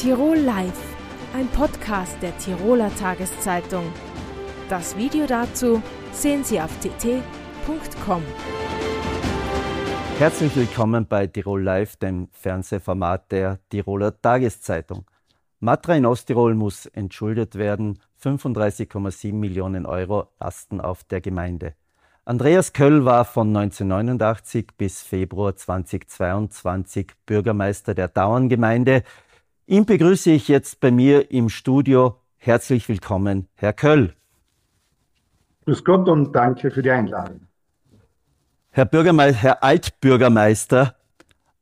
Tirol Live, ein Podcast der Tiroler Tageszeitung. Das Video dazu sehen Sie auf tt.com. Herzlich willkommen bei Tirol Live, dem Fernsehformat der Tiroler Tageszeitung. Matra in Osttirol muss entschuldet werden. 35,7 Millionen Euro lasten auf der Gemeinde. Andreas Köll war von 1989 bis Februar 2022 Bürgermeister der Dauerngemeinde. Ihn begrüße ich jetzt bei mir im Studio. Herzlich willkommen, Herr Köll. Grüß Gott und danke für die Einladung. Herr, Bürgermeister, Herr Altbürgermeister,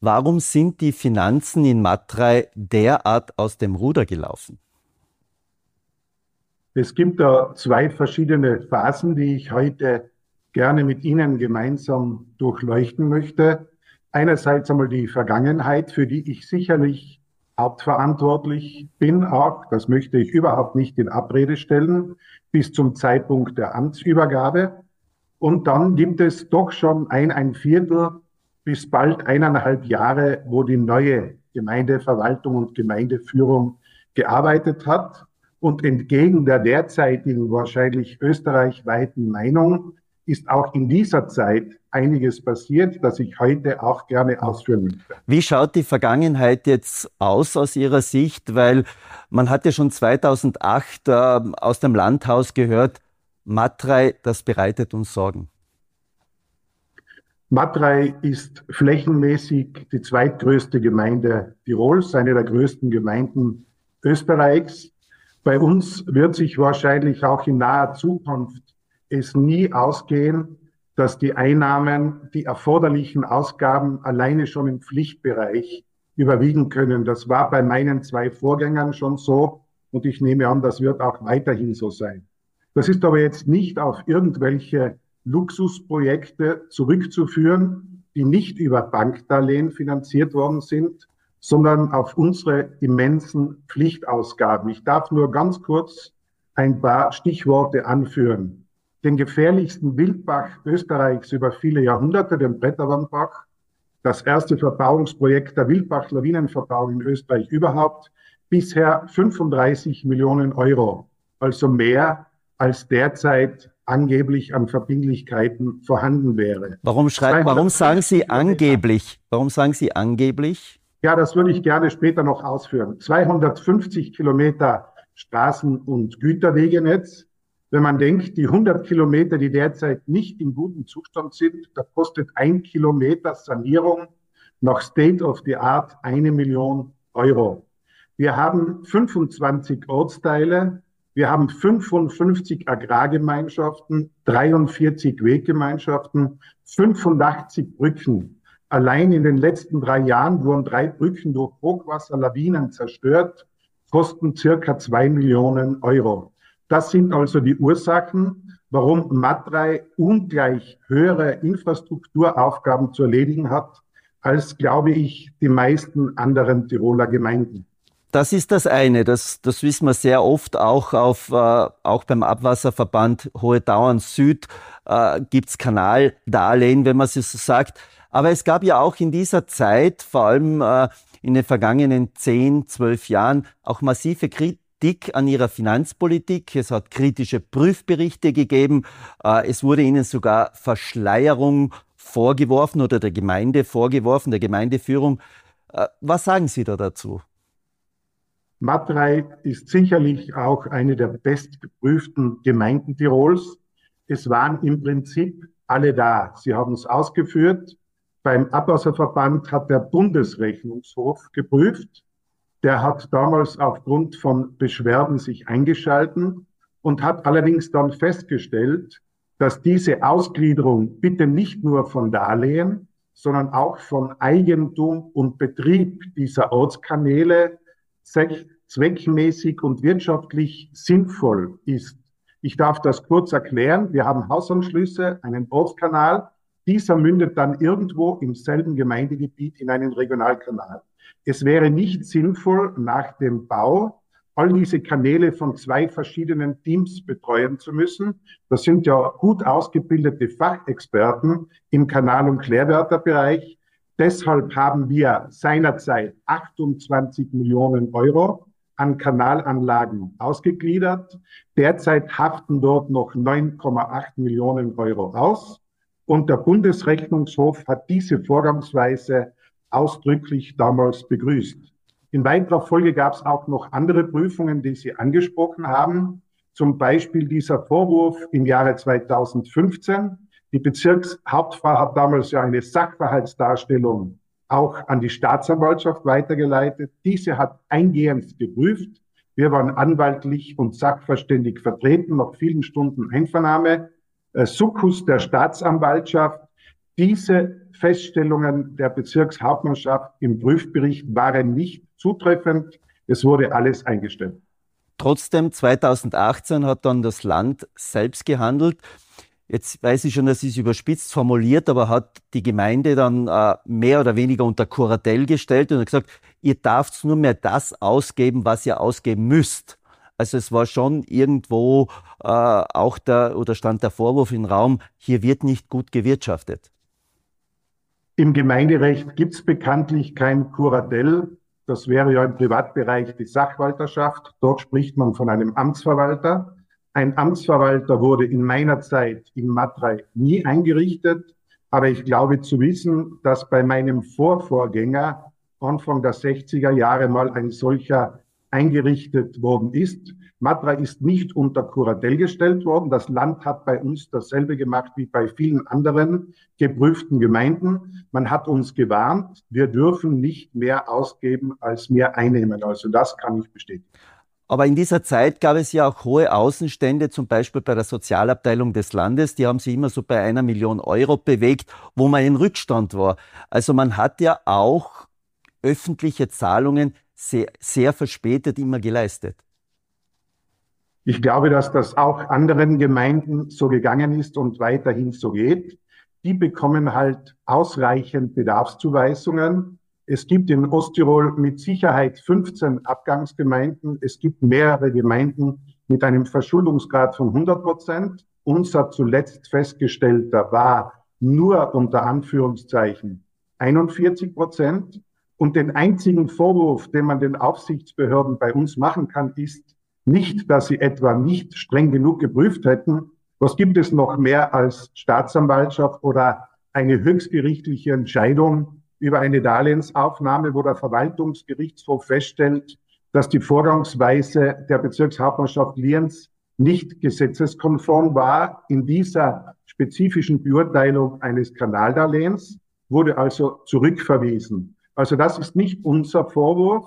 warum sind die Finanzen in Matrei derart aus dem Ruder gelaufen? Es gibt da zwei verschiedene Phasen, die ich heute gerne mit Ihnen gemeinsam durchleuchten möchte. Einerseits einmal die Vergangenheit, für die ich sicherlich hauptverantwortlich bin auch, das möchte ich überhaupt nicht in Abrede stellen, bis zum Zeitpunkt der Amtsübergabe. Und dann gibt es doch schon ein, ein Viertel bis bald eineinhalb Jahre, wo die neue Gemeindeverwaltung und Gemeindeführung gearbeitet hat. Und entgegen der derzeitigen wahrscheinlich österreichweiten Meinung ist auch in dieser Zeit einiges passiert, das ich heute auch gerne ausführen möchte. Wie schaut die Vergangenheit jetzt aus aus Ihrer Sicht? Weil man hat ja schon 2008 äh, aus dem Landhaus gehört, Matrei, das bereitet uns Sorgen. Matrei ist flächenmäßig die zweitgrößte Gemeinde Tirols, eine der größten Gemeinden Österreichs. Bei uns wird sich wahrscheinlich auch in naher Zukunft es nie ausgehen, dass die Einnahmen die erforderlichen Ausgaben alleine schon im Pflichtbereich überwiegen können. Das war bei meinen zwei Vorgängern schon so und ich nehme an, das wird auch weiterhin so sein. Das ist aber jetzt nicht auf irgendwelche Luxusprojekte zurückzuführen, die nicht über Bankdarlehen finanziert worden sind, sondern auf unsere immensen Pflichtausgaben. Ich darf nur ganz kurz ein paar Stichworte anführen den gefährlichsten Wildbach Österreichs über viele Jahrhunderte, den Bretterwandbach, das erste Verbauungsprojekt der Wildbach-Lawinenverbauung in Österreich überhaupt, bisher 35 Millionen Euro, also mehr als derzeit angeblich an Verbindlichkeiten vorhanden wäre. Warum, schreibt, warum sagen Sie angeblich? Warum sagen Sie angeblich? Ja, das würde ich gerne später noch ausführen. 250 Kilometer Straßen- und Güterwegenetz, wenn man denkt, die 100 Kilometer, die derzeit nicht in gutem Zustand sind, da kostet ein Kilometer Sanierung nach State of the Art eine Million Euro. Wir haben 25 Ortsteile, wir haben 55 Agrargemeinschaften, 43 Weggemeinschaften, 85 Brücken. Allein in den letzten drei Jahren wurden drei Brücken durch Hochwasserlawinen zerstört, kosten circa zwei Millionen Euro. Das sind also die Ursachen, warum Matrei ungleich höhere Infrastrukturaufgaben zu erledigen hat, als, glaube ich, die meisten anderen Tiroler Gemeinden. Das ist das eine, das, das wissen wir sehr oft, auch, auf, äh, auch beim Abwasserverband Hohe Dauern Süd äh, gibt es Kanaldarlehen, wenn man es so sagt. Aber es gab ja auch in dieser Zeit, vor allem äh, in den vergangenen zehn, zwölf Jahren, auch massive Kritik Kritik an ihrer Finanzpolitik. Es hat kritische Prüfberichte gegeben. Äh, es wurde ihnen sogar Verschleierung vorgeworfen oder der Gemeinde vorgeworfen, der Gemeindeführung. Äh, was sagen Sie da dazu? Matrei ist sicherlich auch eine der bestgeprüften Gemeinden Tirols. Es waren im Prinzip alle da. Sie haben es ausgeführt. Beim Abwasserverband hat der Bundesrechnungshof geprüft. Der hat damals aufgrund von Beschwerden sich eingeschalten und hat allerdings dann festgestellt, dass diese Ausgliederung bitte nicht nur von Darlehen, sondern auch von Eigentum und Betrieb dieser Ortskanäle zweckmäßig und wirtschaftlich sinnvoll ist. Ich darf das kurz erklären. Wir haben Hausanschlüsse, einen Ortskanal. Dieser mündet dann irgendwo im selben Gemeindegebiet in einen Regionalkanal. Es wäre nicht sinnvoll, nach dem Bau all diese Kanäle von zwei verschiedenen Teams betreuen zu müssen. Das sind ja gut ausgebildete Fachexperten im Kanal- und Klärwerterbereich, Deshalb haben wir seinerzeit 28 Millionen Euro an Kanalanlagen ausgegliedert. Derzeit haften dort noch 9,8 Millionen Euro aus. Und der Bundesrechnungshof hat diese Vorgangsweise ausdrücklich damals begrüßt. In weiterer Folge gab es auch noch andere Prüfungen, die Sie angesprochen haben. Zum Beispiel dieser Vorwurf im Jahre 2015. Die Bezirkshauptfrau hat damals ja eine Sachverhaltsdarstellung auch an die Staatsanwaltschaft weitergeleitet. Diese hat eingehend geprüft. Wir waren anwaltlich und sachverständig vertreten, nach vielen Stunden Einvernahme. Äh, Sukkus der Staatsanwaltschaft. Diese Feststellungen der Bezirkshauptmannschaft im Prüfbericht waren nicht zutreffend. Es wurde alles eingestellt. Trotzdem, 2018 hat dann das Land selbst gehandelt. Jetzt weiß ich schon, das ist überspitzt formuliert, aber hat die Gemeinde dann äh, mehr oder weniger unter Kuratell gestellt und gesagt, ihr darft nur mehr das ausgeben, was ihr ausgeben müsst. Also es war schon irgendwo äh, auch der oder stand der Vorwurf im Raum, hier wird nicht gut gewirtschaftet. Im Gemeinderecht gibt es bekanntlich kein Kuratell. Das wäre ja im Privatbereich die Sachwalterschaft. Dort spricht man von einem Amtsverwalter. Ein Amtsverwalter wurde in meiner Zeit in Matrei nie eingerichtet, aber ich glaube zu wissen, dass bei meinem Vorvorgänger Anfang der 60er Jahre mal ein solcher eingerichtet worden ist. Matra ist nicht unter Kuratell gestellt worden. Das Land hat bei uns dasselbe gemacht wie bei vielen anderen geprüften Gemeinden. Man hat uns gewarnt, wir dürfen nicht mehr ausgeben, als mehr einnehmen. Also das kann ich bestätigen. Aber in dieser Zeit gab es ja auch hohe Außenstände, zum Beispiel bei der Sozialabteilung des Landes. Die haben sich immer so bei einer Million Euro bewegt, wo man in Rückstand war. Also man hat ja auch öffentliche Zahlungen sehr, sehr verspätet immer geleistet. Ich glaube, dass das auch anderen Gemeinden so gegangen ist und weiterhin so geht. Die bekommen halt ausreichend Bedarfszuweisungen es gibt in Osttirol mit Sicherheit 15 Abgangsgemeinden. Es gibt mehrere Gemeinden mit einem Verschuldungsgrad von 100 Prozent. Unser zuletzt festgestellter war nur unter Anführungszeichen 41 Prozent. Und den einzigen Vorwurf, den man den Aufsichtsbehörden bei uns machen kann, ist nicht, dass sie etwa nicht streng genug geprüft hätten. Was gibt es noch mehr als Staatsanwaltschaft oder eine höchstgerichtliche Entscheidung, über eine Darlehensaufnahme, wo der Verwaltungsgerichtshof feststellt, dass die Vorgangsweise der Bezirkshauptmannschaft Lienz nicht gesetzeskonform war. In dieser spezifischen Beurteilung eines Kanaldarlehens wurde also zurückverwiesen. Also das ist nicht unser Vorwurf.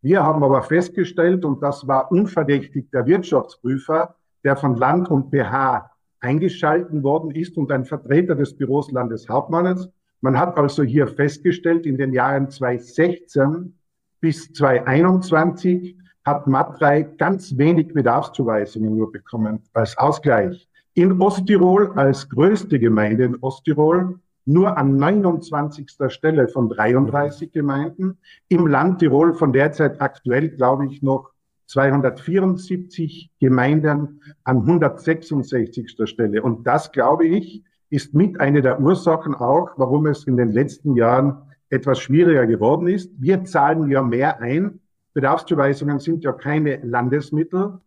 Wir haben aber festgestellt, und das war unverdächtig der Wirtschaftsprüfer, der von Land und BH eingeschalten worden ist und ein Vertreter des Büros Landeshauptmannes, man hat also hier festgestellt, in den Jahren 2016 bis 2021 hat Matrei ganz wenig Bedarfszuweisungen nur bekommen als Ausgleich. In Osttirol als größte Gemeinde in Osttirol nur an 29. Stelle von 33 Gemeinden. Im Land Tirol von derzeit aktuell, glaube ich, noch 274 Gemeinden an 166. Stelle. Und das, glaube ich, ist mit eine der Ursachen auch, warum es in den letzten Jahren etwas schwieriger geworden ist. Wir zahlen ja mehr ein. Bedarfszuweisungen sind ja keine Landesmittel,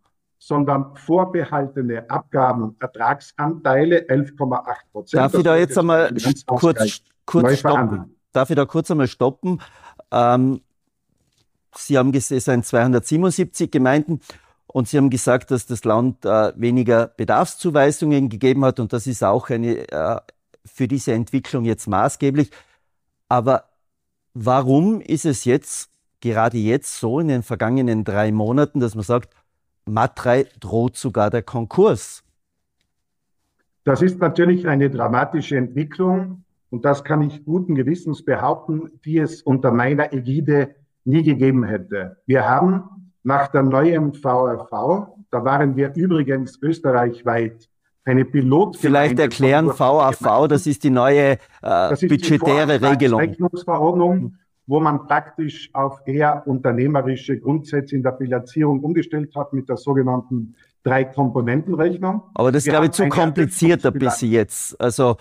sondern vorbehaltene Abgaben, Ertragsanteile 11,8 Prozent. Darf ich da jetzt einmal kurz, kurz stoppen? Darf ich da kurz einmal stoppen? Ähm, Sie haben gesehen, es sind 277 Gemeinden. Und Sie haben gesagt, dass das Land äh, weniger Bedarfszuweisungen gegeben hat und das ist auch eine, äh, für diese Entwicklung jetzt maßgeblich. Aber warum ist es jetzt, gerade jetzt so in den vergangenen drei Monaten, dass man sagt, Matrei droht sogar der Konkurs? Das ist natürlich eine dramatische Entwicklung und das kann ich guten Gewissens behaupten, die es unter meiner Ägide nie gegeben hätte. Wir haben nach der neuen VRV, da waren wir übrigens österreichweit eine Pilot. Vielleicht erklären VAV, das ist die neue äh, budgetäre die Regelung. Wo man praktisch auf eher unternehmerische Grundsätze in der Bilanzierung umgestellt hat mit der sogenannten Drei-Komponenten-Rechnung. Aber das ist, glaube ich, zu kompliziert bis jetzt. Also,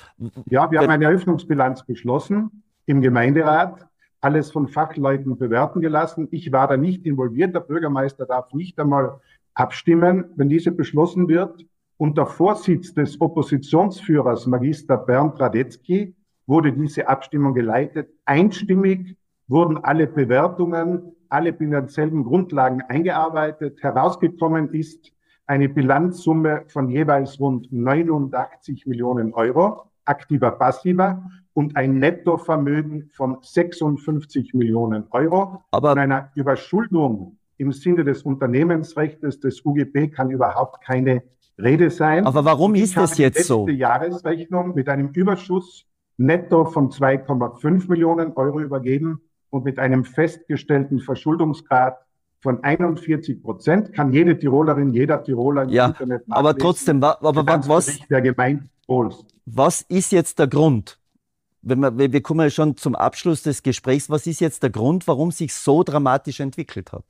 ja, wir haben eine Eröffnungsbilanz beschlossen im Gemeinderat, alles von Fachleuten bewerten gelassen. Ich war da nicht involviert. Der Bürgermeister darf nicht einmal abstimmen, wenn diese beschlossen wird. Unter Vorsitz des Oppositionsführers Magister Bernd Radetzky wurde diese Abstimmung geleitet. Einstimmig wurden alle Bewertungen, alle finanziellen Grundlagen eingearbeitet. Herausgekommen ist eine Bilanzsumme von jeweils rund 89 Millionen Euro, aktiver, passiver, und ein Nettovermögen von 56 Millionen Euro. Aber von einer Überschuldung im Sinne des Unternehmensrechts des UGB kann überhaupt keine Rede sein. Aber warum ist das jetzt so? Die Jahresrechnung mit einem Überschuss netto von 2,5 Millionen Euro übergeben und mit einem festgestellten Verschuldungsgrad von 41 Prozent kann jede Tirolerin, jeder Tiroler im ja, Internet nachlesen. Aber trotzdem, aber was, der Gemeinde was ist jetzt der Grund? Wenn wir, wir kommen ja schon zum Abschluss des Gesprächs. Was ist jetzt der Grund, warum sich so dramatisch entwickelt hat?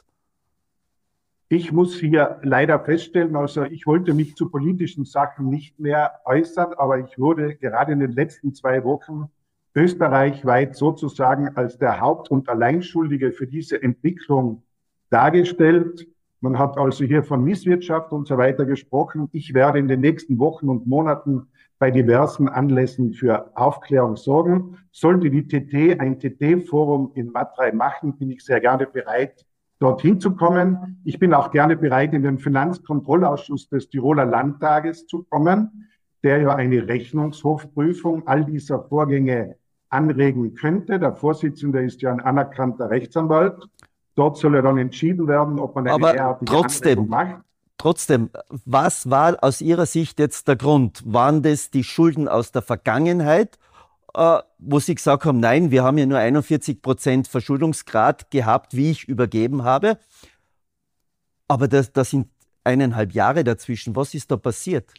Ich muss hier leider feststellen, also ich wollte mich zu politischen Sachen nicht mehr äußern, aber ich wurde gerade in den letzten zwei Wochen österreichweit sozusagen als der Haupt- und Alleinschuldige für diese Entwicklung dargestellt. Man hat also hier von Misswirtschaft und so weiter gesprochen. Ich werde in den nächsten Wochen und Monaten bei diversen Anlässen für Aufklärung sorgen. Sollte die TT ein TT-Forum in Matrei machen, bin ich sehr gerne bereit, dorthin zu kommen. Ich bin auch gerne bereit, in den Finanzkontrollausschuss des Tiroler Landtages zu kommen, der ja eine Rechnungshofprüfung all dieser Vorgänge anregen könnte. Der Vorsitzende ist ja ein anerkannter Rechtsanwalt. Dort soll er dann entschieden werden, ob man eine Aber derartige trotzdem, macht. Trotzdem, was war aus Ihrer Sicht jetzt der Grund? Waren das die Schulden aus der Vergangenheit, äh, wo Sie gesagt haben, nein, wir haben ja nur 41 Prozent Verschuldungsgrad gehabt, wie ich übergeben habe? Aber das, das sind eineinhalb Jahre dazwischen. Was ist da passiert?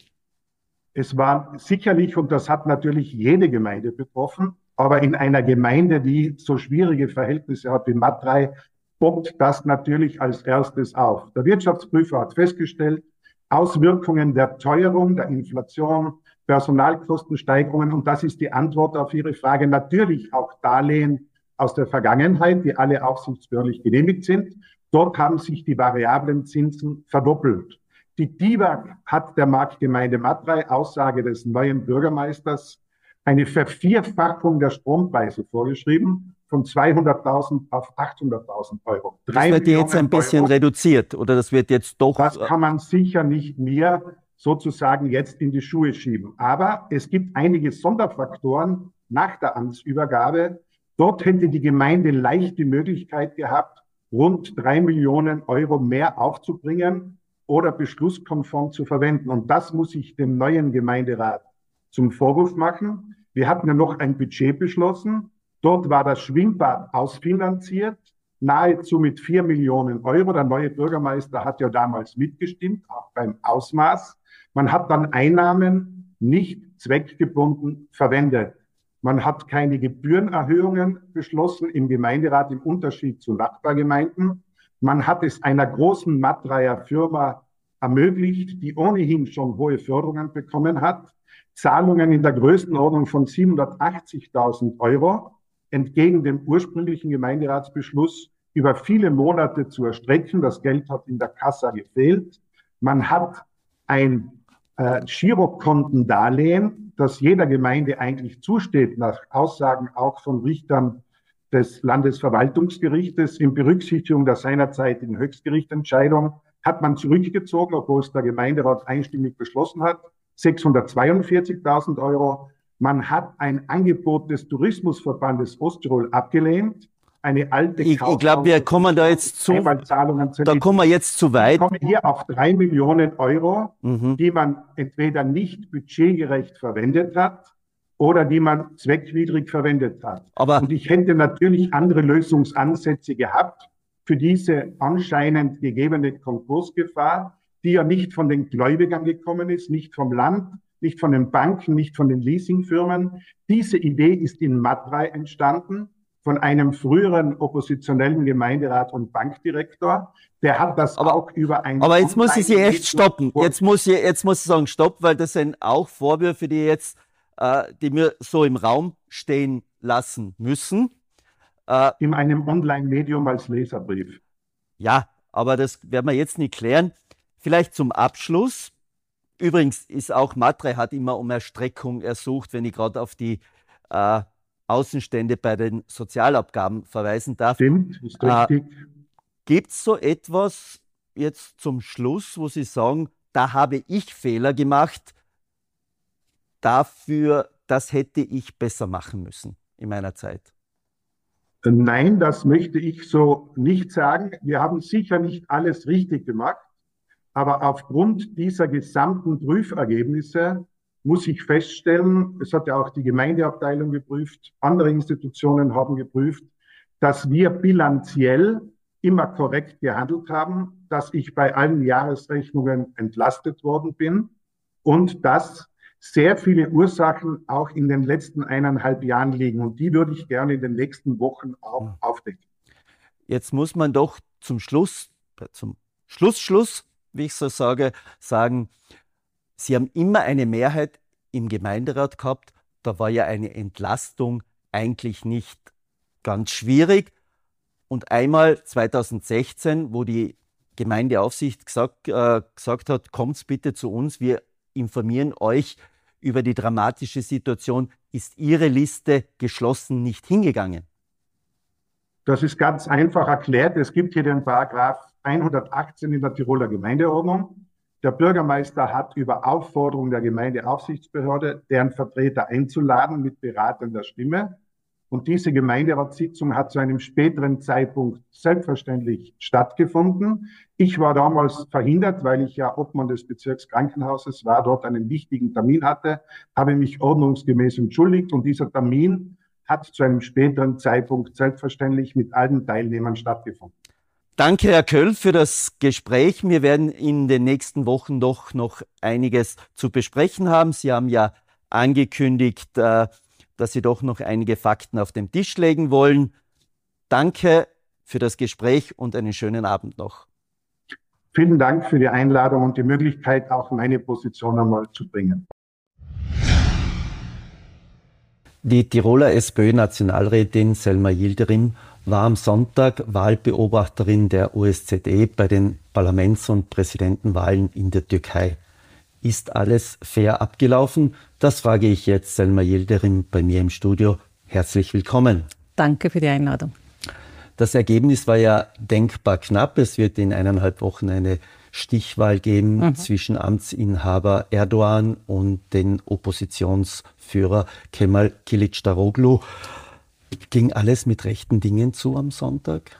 Es war sicherlich, und das hat natürlich jede Gemeinde betroffen, aber in einer Gemeinde, die so schwierige Verhältnisse hat wie Matrei, poppt das natürlich als erstes auf. Der Wirtschaftsprüfer hat festgestellt, Auswirkungen der Teuerung, der Inflation, Personalkostensteigerungen. Und das ist die Antwort auf Ihre Frage. Natürlich auch Darlehen aus der Vergangenheit, die alle aufsichtsbehördlich genehmigt sind. Dort haben sich die variablen Zinsen verdoppelt. Die DIVAG hat der Marktgemeinde Matrei, Aussage des neuen Bürgermeisters, eine Vervierfachung der Strompreise vorgeschrieben von 200.000 auf 800.000 Euro. Das wird jetzt ein bisschen Euro. reduziert oder das wird jetzt doch. Das kann man sicher nicht mehr sozusagen jetzt in die Schuhe schieben. Aber es gibt einige Sonderfaktoren nach der Amtsübergabe. Dort hätte die Gemeinde leicht die Möglichkeit gehabt, rund drei Millionen Euro mehr aufzubringen oder beschlusskonform zu verwenden. Und das muss ich dem neuen Gemeinderat zum Vorwurf machen. Wir hatten ja noch ein Budget beschlossen. Dort war das Schwimmbad ausfinanziert, nahezu mit vier Millionen Euro. Der neue Bürgermeister hat ja damals mitgestimmt, auch beim Ausmaß. Man hat dann Einnahmen nicht zweckgebunden verwendet. Man hat keine Gebührenerhöhungen beschlossen im Gemeinderat im Unterschied zu Nachbargemeinden. Man hat es einer großen Mattreier Firma ermöglicht, die ohnehin schon hohe Förderungen bekommen hat, Zahlungen in der Größenordnung von 780.000 Euro entgegen dem ursprünglichen Gemeinderatsbeschluss über viele Monate zu erstrecken. Das Geld hat in der Kassa gefehlt. Man hat ein äh, Girokontendarlehen, das jeder Gemeinde eigentlich zusteht, nach Aussagen auch von Richtern des Landesverwaltungsgerichtes in Berücksichtigung der seinerzeitigen Höchstgerichtentscheidung, hat man zurückgezogen, obwohl es der Gemeinderat einstimmig beschlossen hat. 642.000 Euro. Man hat ein Angebot des Tourismusverbandes Osttirol abgelehnt. Eine alte Ich, ich glaube, wir kommen da jetzt zu, da kommen wir jetzt zu weit. Ich komme hier auf drei Millionen Euro, mhm. die man entweder nicht budgetgerecht verwendet hat oder die man zweckwidrig verwendet hat. Aber Und ich hätte natürlich andere Lösungsansätze gehabt für diese anscheinend gegebene Konkursgefahr die ja nicht von den Gläubigern gekommen ist, nicht vom Land, nicht von den Banken, nicht von den Leasingfirmen. Diese Idee ist in Matrei entstanden von einem früheren oppositionellen Gemeinderat und Bankdirektor. Der hat das aber, auch über ein. Aber jetzt muss ich Sie echt stoppen. Jetzt muss ich, jetzt muss ich sagen, stopp, weil das sind auch Vorwürfe, die jetzt, äh, die mir so im Raum stehen lassen müssen. Äh, In einem Online-Medium als Leserbrief. Ja, aber das werden wir jetzt nicht klären. Vielleicht zum Abschluss. Übrigens ist auch Matre hat immer um Erstreckung ersucht, wenn ich gerade auf die äh, Außenstände bei den Sozialabgaben verweisen darf. Stimmt, ist richtig. Äh, Gibt es so etwas jetzt zum Schluss, wo Sie sagen, da habe ich Fehler gemacht, dafür, das hätte ich besser machen müssen in meiner Zeit? Nein, das möchte ich so nicht sagen. Wir haben sicher nicht alles richtig gemacht, aber aufgrund dieser gesamten Prüfergebnisse muss ich feststellen, es hat ja auch die Gemeindeabteilung geprüft, andere Institutionen haben geprüft, dass wir bilanziell immer korrekt gehandelt haben, dass ich bei allen Jahresrechnungen entlastet worden bin und dass sehr viele Ursachen auch in den letzten eineinhalb Jahren liegen. Und die würde ich gerne in den nächsten Wochen auch aufdecken. Jetzt muss man doch zum Schluss, zum Schlussschluss, wie ich so sage, sagen, Sie haben immer eine Mehrheit im Gemeinderat gehabt. Da war ja eine Entlastung eigentlich nicht ganz schwierig. Und einmal 2016, wo die Gemeindeaufsicht gesagt, äh, gesagt hat, kommt bitte zu uns, wir informieren euch über die dramatische Situation, ist Ihre Liste geschlossen nicht hingegangen? Das ist ganz einfach erklärt. Es gibt hier den Paragraph 118 in der Tiroler Gemeindeordnung. Der Bürgermeister hat über Aufforderung der Gemeindeaufsichtsbehörde, deren Vertreter einzuladen mit beratender Stimme, und diese Gemeinderatssitzung hat zu einem späteren Zeitpunkt selbstverständlich stattgefunden. Ich war damals verhindert, weil ich ja Obmann des Bezirkskrankenhauses war, dort einen wichtigen Termin hatte, habe mich ordnungsgemäß entschuldigt und dieser Termin hat zu einem späteren Zeitpunkt selbstverständlich mit allen Teilnehmern stattgefunden. Danke, Herr Köll, für das Gespräch. Wir werden in den nächsten Wochen doch noch einiges zu besprechen haben. Sie haben ja angekündigt, äh, dass Sie doch noch einige Fakten auf den Tisch legen wollen. Danke für das Gespräch und einen schönen Abend noch. Vielen Dank für die Einladung und die Möglichkeit, auch meine Position einmal zu bringen. Die Tiroler SPÖ-Nationalrätin Selma Yildirim war am Sonntag Wahlbeobachterin der OSZE bei den Parlaments- und Präsidentenwahlen in der Türkei. Ist alles fair abgelaufen? Das frage ich jetzt Selma Yildirim bei mir im Studio. Herzlich willkommen. Danke für die Einladung. Das Ergebnis war ja denkbar knapp. Es wird in eineinhalb Wochen eine Stichwahl geben mhm. zwischen Amtsinhaber Erdogan und den Oppositionsführer Kemal Kilicdaroglu. Ging alles mit rechten Dingen zu am Sonntag?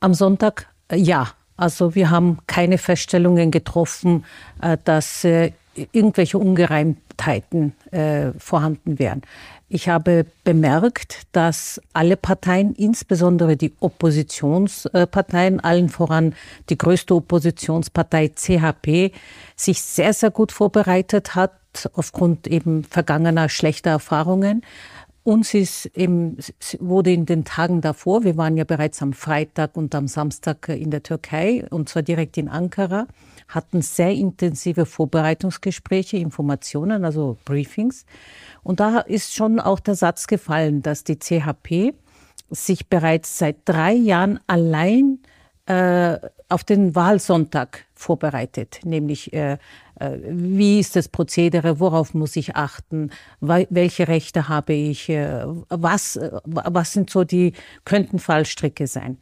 Am Sonntag äh, ja. Also wir haben keine Feststellungen getroffen, äh, dass äh, irgendwelche Ungereimtheiten äh, vorhanden wären. Ich habe bemerkt, dass alle Parteien, insbesondere die Oppositionsparteien, allen voran die größte Oppositionspartei CHP, sich sehr, sehr gut vorbereitet hat, aufgrund eben vergangener schlechter Erfahrungen. Uns ist eben, wurde in den Tagen davor, wir waren ja bereits am Freitag und am Samstag in der Türkei, und zwar direkt in Ankara, hatten sehr intensive Vorbereitungsgespräche, Informationen, also Briefings. Und da ist schon auch der Satz gefallen, dass die CHP sich bereits seit drei Jahren allein äh, auf den Wahlsonntag vorbereitet, nämlich äh, äh, wie ist das Prozedere, worauf muss ich achten, welche Rechte habe ich, äh, was, äh, was sind so die, könnten Fallstricke sein.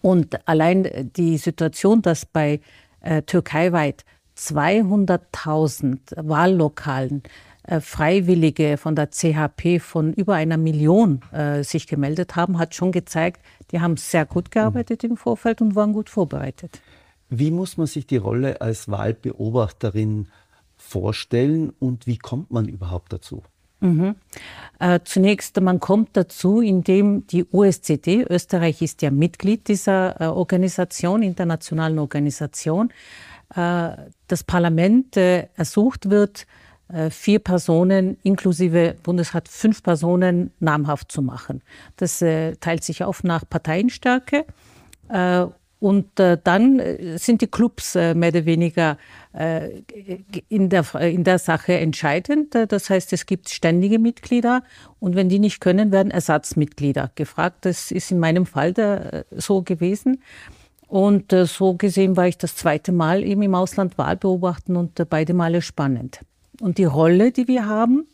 Und allein die Situation, dass bei äh, türkeiweit 200.000 Wahllokalen äh, Freiwillige von der CHP von über einer Million äh, sich gemeldet haben, hat schon gezeigt, die haben sehr gut gearbeitet im Vorfeld und waren gut vorbereitet. Wie muss man sich die Rolle als Wahlbeobachterin vorstellen und wie kommt man überhaupt dazu? Mhm. Äh, zunächst, man kommt dazu, indem die OSZE, Österreich ist ja Mitglied dieser äh, Organisation, internationalen Organisation, äh, das Parlament äh, ersucht wird, äh, vier Personen inklusive Bundesrat fünf Personen namhaft zu machen. Das äh, teilt sich auf nach Parteienstärke Und äh, dann äh, sind die Clubs äh, mehr oder weniger äh, in, der, in der Sache entscheidend. Das heißt, es gibt ständige Mitglieder und wenn die nicht können, werden Ersatzmitglieder gefragt. Das ist in meinem Fall der, äh, so gewesen. Und äh, so gesehen war ich das zweite Mal eben im Ausland Wahl beobachten und beide Male spannend. Und die Rolle, die wir haben,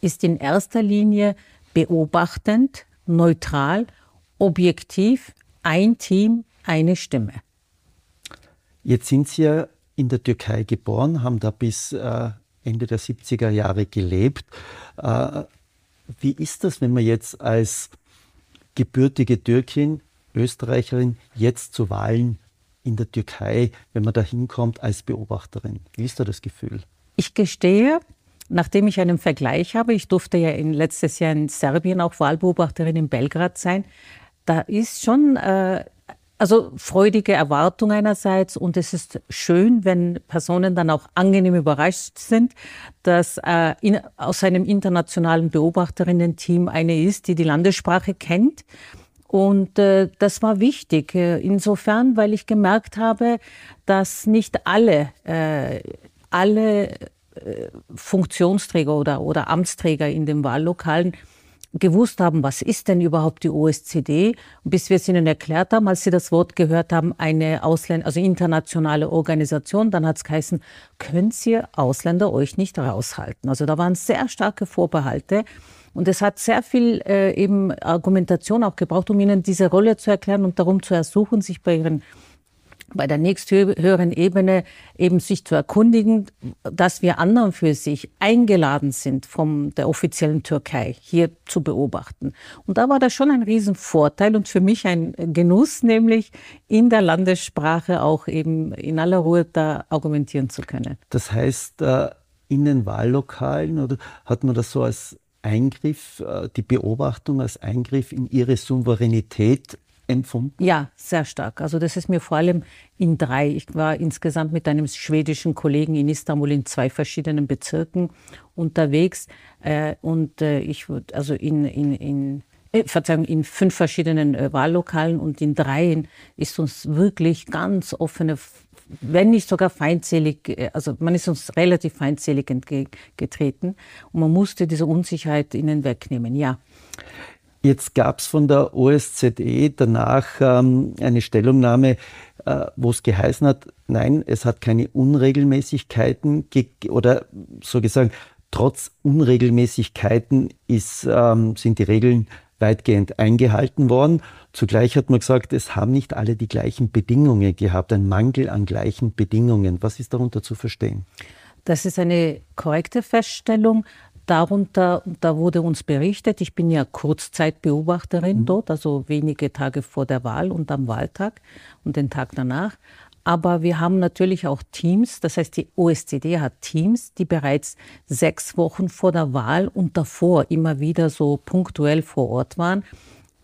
ist in erster Linie beobachtend, neutral, objektiv, ein Team, eine Stimme. Jetzt sind Sie ja in der Türkei geboren, haben da bis äh, Ende der 70er Jahre gelebt. Äh, wie ist das, wenn man jetzt als gebürtige Türkin, Österreicherin, jetzt zu Wahlen in der Türkei, wenn man da hinkommt als Beobachterin? Wie ist da das Gefühl? Ich gestehe, nachdem ich einen Vergleich habe, ich durfte ja in letztes Jahr in Serbien auch Wahlbeobachterin in Belgrad sein, da ist schon äh, also freudige Erwartung einerseits und es ist schön, wenn Personen dann auch angenehm überrascht sind, dass äh, in, aus einem internationalen Beobachterinnen-Team eine ist, die die Landessprache kennt. Und äh, das war wichtig. Äh, insofern, weil ich gemerkt habe, dass nicht alle, äh, alle äh, Funktionsträger oder, oder Amtsträger in den Wahllokalen gewusst haben, was ist denn überhaupt die OSZE, bis wir es ihnen erklärt haben, als sie das Wort gehört haben, eine Ausländer, also internationale Organisation, dann hat es geheißen, könnt ihr Ausländer euch nicht raushalten. Also da waren sehr starke Vorbehalte. Und es hat sehr viel äh, eben Argumentation auch gebraucht, um ihnen diese Rolle zu erklären und darum zu ersuchen, sich bei ihren bei der nächsthöheren Ebene eben sich zu erkundigen, dass wir anderen für sich eingeladen sind von der offiziellen Türkei hier zu beobachten. Und da war das schon ein Riesenvorteil und für mich ein Genuss, nämlich in der Landessprache auch eben in aller Ruhe da argumentieren zu können. Das heißt, äh, in den Wahllokalen oder hat man das so als Eingriff, äh, die Beobachtung als Eingriff in ihre Souveränität empfunden? Ja, sehr stark. Also das ist mir vor allem in drei. Ich war insgesamt mit einem schwedischen Kollegen in Istanbul in zwei verschiedenen Bezirken unterwegs äh, und äh, ich würde also in, in, in äh, Verzeihung, in fünf verschiedenen äh, Wahllokalen und in dreien ist uns wirklich ganz offene, wenn nicht sogar feindselig, äh, also man ist uns relativ feindselig entgegengetreten und man musste diese Unsicherheit ihnen wegnehmen, ja. Jetzt gab es von der OSZE danach ähm, eine Stellungnahme, äh, wo es geheißen hat, nein, es hat keine Unregelmäßigkeiten oder so gesagt, trotz Unregelmäßigkeiten ist, ähm, sind die Regeln weitgehend eingehalten worden. Zugleich hat man gesagt, es haben nicht alle die gleichen Bedingungen gehabt, ein Mangel an gleichen Bedingungen. Was ist darunter zu verstehen? Das ist eine korrekte Feststellung. Darunter, da wurde uns berichtet, ich bin ja Kurzzeitbeobachterin mhm. dort, also wenige Tage vor der Wahl und am Wahltag und den Tag danach. Aber wir haben natürlich auch Teams, das heißt, die OSZE hat Teams, die bereits sechs Wochen vor der Wahl und davor immer wieder so punktuell vor Ort waren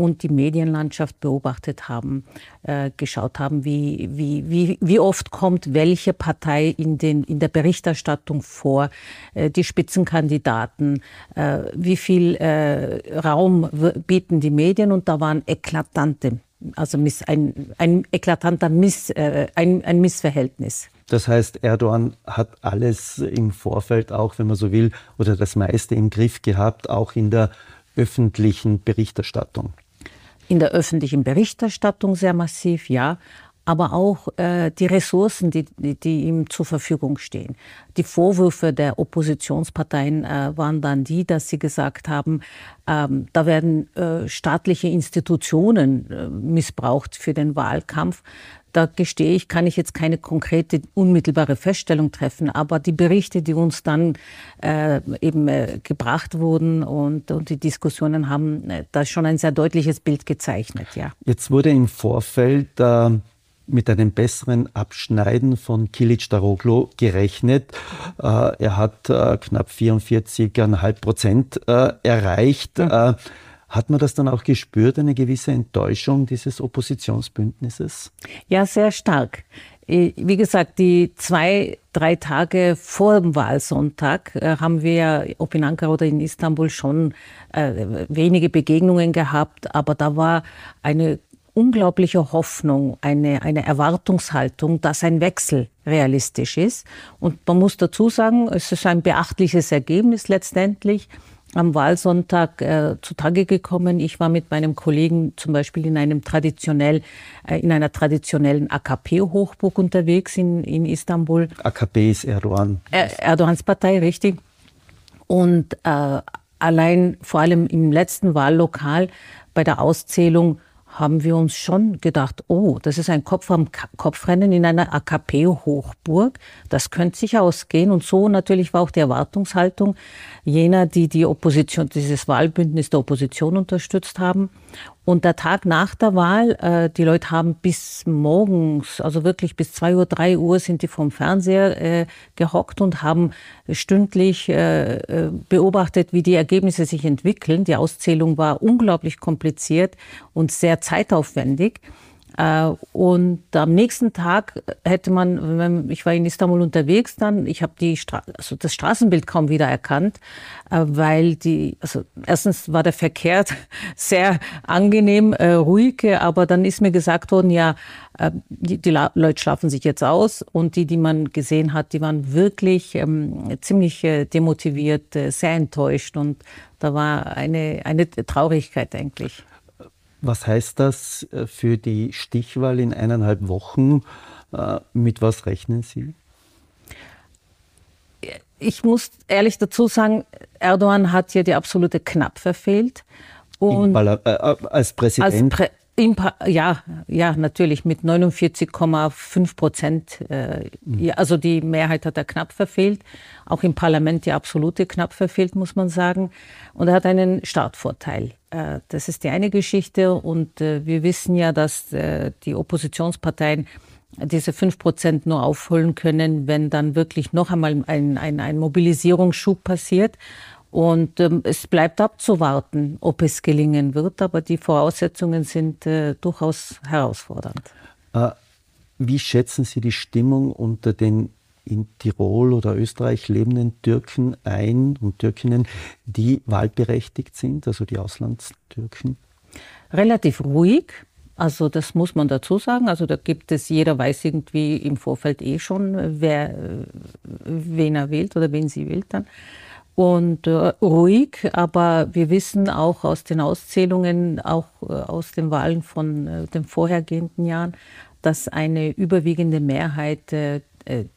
und die Medienlandschaft beobachtet haben, äh, geschaut haben, wie, wie, wie, wie oft kommt welche Partei in, den, in der Berichterstattung vor, äh, die Spitzenkandidaten, äh, wie viel äh, Raum bieten die Medien und da waren eklatante, also miss, ein, ein eklatanter Miss, äh, ein, ein Missverhältnis. Das heißt, Erdogan hat alles im Vorfeld auch, wenn man so will, oder das meiste im Griff gehabt, auch in der öffentlichen Berichterstattung. In der öffentlichen Berichterstattung sehr massiv, ja, aber auch äh, die Ressourcen, die, die, die, ihm zur Verfügung stehen. Die Vorwürfe der Oppositionsparteien äh, waren dann die, dass sie gesagt haben, ähm, da werden äh, staatliche Institutionen äh, missbraucht für den Wahlkampf da gestehe ich, kann ich jetzt keine konkrete, unmittelbare Feststellung treffen, aber die Berichte, die uns dann äh, eben äh, gebracht wurden und, und die Diskussionen haben äh, da schon ein sehr deutliches Bild gezeichnet, ja. Jetzt wurde im Vorfeld äh, mit einem besseren Abschneiden von Kilic Daroglu gerechnet. Äh, er hat äh, knapp 44,5 Prozent erreicht. Mhm. Hat man das dann auch gespürt, eine gewisse Enttäuschung dieses Oppositionsbündnisses? Ja, sehr stark. Wie gesagt, die zwei, drei Tage vor dem Wahlsonntag äh, haben wir, ob in Ankara oder in Istanbul, schon äh, wenige Begegnungen gehabt, aber da war eine unglaubliche Hoffnung, eine, eine Erwartungshaltung, dass ein Wechsel realistisch ist. Und man muss dazu sagen, es ist ein beachtliches Ergebnis letztendlich am Wahlsonntag äh, zutage gekommen. Ich war mit meinem Kollegen zum Beispiel in einem traditionell, äh, in einer traditionellen AKP-Hochburg unterwegs in, in Istanbul. AKP ist Erdogan. Er, Erdogans Partei, richtig. Und äh, allein vor allem im letzten Wahllokal bei der Auszählung haben wir uns schon gedacht, oh, das ist ein Kopf am Kopfrennen in einer AKP-Hochburg. Das könnte sich ausgehen. Und so natürlich war auch die Erwartungshaltung jener, die die Opposition, dieses Wahlbündnis der Opposition unterstützt haben. Und der Tag nach der Wahl, äh, die Leute haben bis morgens, also wirklich bis zwei Uhr, drei Uhr sind die vom Fernseher äh, gehockt und haben stündlich äh, äh, beobachtet, wie die Ergebnisse sich entwickeln. Die Auszählung war unglaublich kompliziert und sehr zeitaufwendig. Äh, und am nächsten Tag hätte man, ich war in Istanbul unterwegs, dann, ich habe die Stra also das Straßenbild kaum wieder erkannt, äh, weil die, also erstens war der Verkehr sehr angenehm, äh, ruhig, aber dann ist mir gesagt worden, ja, die, die Leute schlafen sich jetzt aus und die, die man gesehen hat, die waren wirklich ähm, ziemlich demotiviert, sehr enttäuscht und da war eine, eine Traurigkeit eigentlich. Was heißt das äh, für die Stichwahl in eineinhalb Wochen? Äh, mit was rechnen Sie? Ich muss ehrlich dazu sagen, Erdogan hat hier die absolute Knapp verfehlt. Und äh, als Präsident? Als Prä ja, ja, natürlich mit 49,5 Prozent. Äh, mhm. also die Mehrheit hat er knapp verfehlt. Auch im Parlament die absolute knapp verfehlt, muss man sagen. Und er hat einen Startvorteil. Äh, das ist die eine Geschichte. Und äh, wir wissen ja, dass äh, die Oppositionsparteien diese fünf Prozent nur aufholen können, wenn dann wirklich noch einmal ein, ein, ein Mobilisierungsschub passiert. Und ähm, es bleibt abzuwarten, ob es gelingen wird, aber die Voraussetzungen sind äh, durchaus herausfordernd. Wie schätzen Sie die Stimmung unter den in Tirol oder Österreich lebenden Türken ein und Türkinnen, die wahlberechtigt sind, also die Auslandstürken? Relativ ruhig. Also das muss man dazu sagen. Also da gibt es, jeder weiß irgendwie im Vorfeld eh schon, wer, wen er wählt oder wen sie wählt dann. Und äh, ruhig, aber wir wissen auch aus den Auszählungen, auch äh, aus den Wahlen von äh, den vorhergehenden Jahren, dass eine überwiegende Mehrheit äh, äh,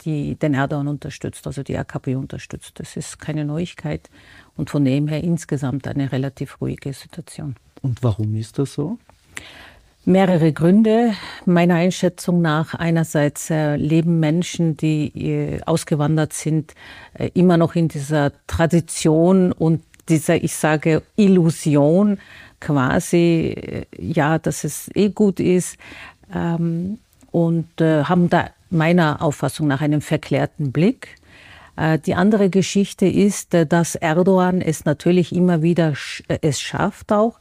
die den Erdogan unterstützt, also die AKP unterstützt. Das ist keine Neuigkeit und von dem her insgesamt eine relativ ruhige Situation. Und warum ist das so? Mehrere Gründe. Meiner Einschätzung nach einerseits äh, leben Menschen, die äh, ausgewandert sind, äh, immer noch in dieser Tradition und dieser, ich sage, Illusion quasi, äh, ja, dass es eh gut ist ähm, und äh, haben da meiner Auffassung nach einen verklärten Blick. Äh, die andere Geschichte ist, äh, dass Erdogan es natürlich immer wieder äh, es schafft, auch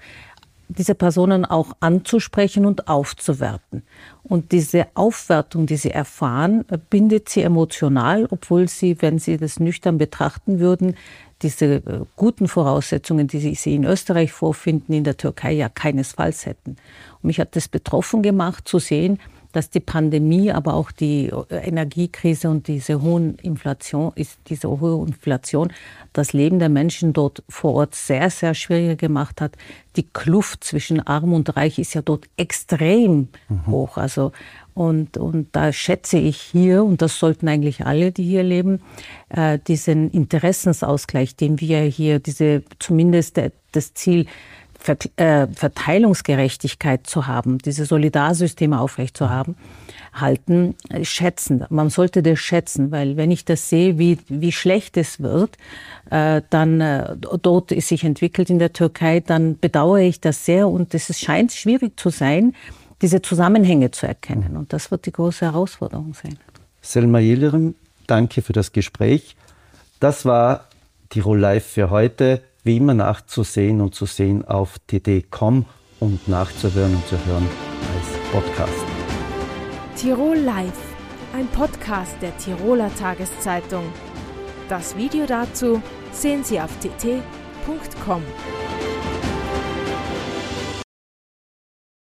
diese Personen auch anzusprechen und aufzuwerten. Und diese Aufwertung, die sie erfahren, bindet sie emotional, obwohl sie, wenn sie das nüchtern betrachten würden, diese guten Voraussetzungen, die sie in Österreich vorfinden, in der Türkei ja keinesfalls hätten. Und mich hat das betroffen gemacht zu sehen, dass die Pandemie, aber auch die äh, Energiekrise und diese hohen Inflation, ist diese hohe Inflation das Leben der Menschen dort vor Ort sehr, sehr schwieriger gemacht hat. Die Kluft zwischen Arm und Reich ist ja dort extrem mhm. hoch. Also und, und da schätze ich hier, und das sollten eigentlich alle, die hier leben, äh, diesen Interessensausgleich, den wir hier, diese zumindest das Ziel äh, Verteilungsgerechtigkeit zu haben, diese Solidarsysteme aufrechtzuerhalten, halten, äh, schätzen. Man sollte das schätzen, weil wenn ich das sehe, wie, wie schlecht es wird, äh, dann äh, dort ist sich entwickelt in der Türkei, dann bedauere ich das sehr und es scheint schwierig zu sein, diese Zusammenhänge zu erkennen. Und das wird die große Herausforderung sein. Selma Yildirim, danke für das Gespräch. Das war Tirol Live für heute wie immer nachzusehen und zu sehen auf tt.com und nachzuhören und zu hören als Podcast. Tirol Live, ein Podcast der Tiroler Tageszeitung. Das Video dazu sehen Sie auf tt.com.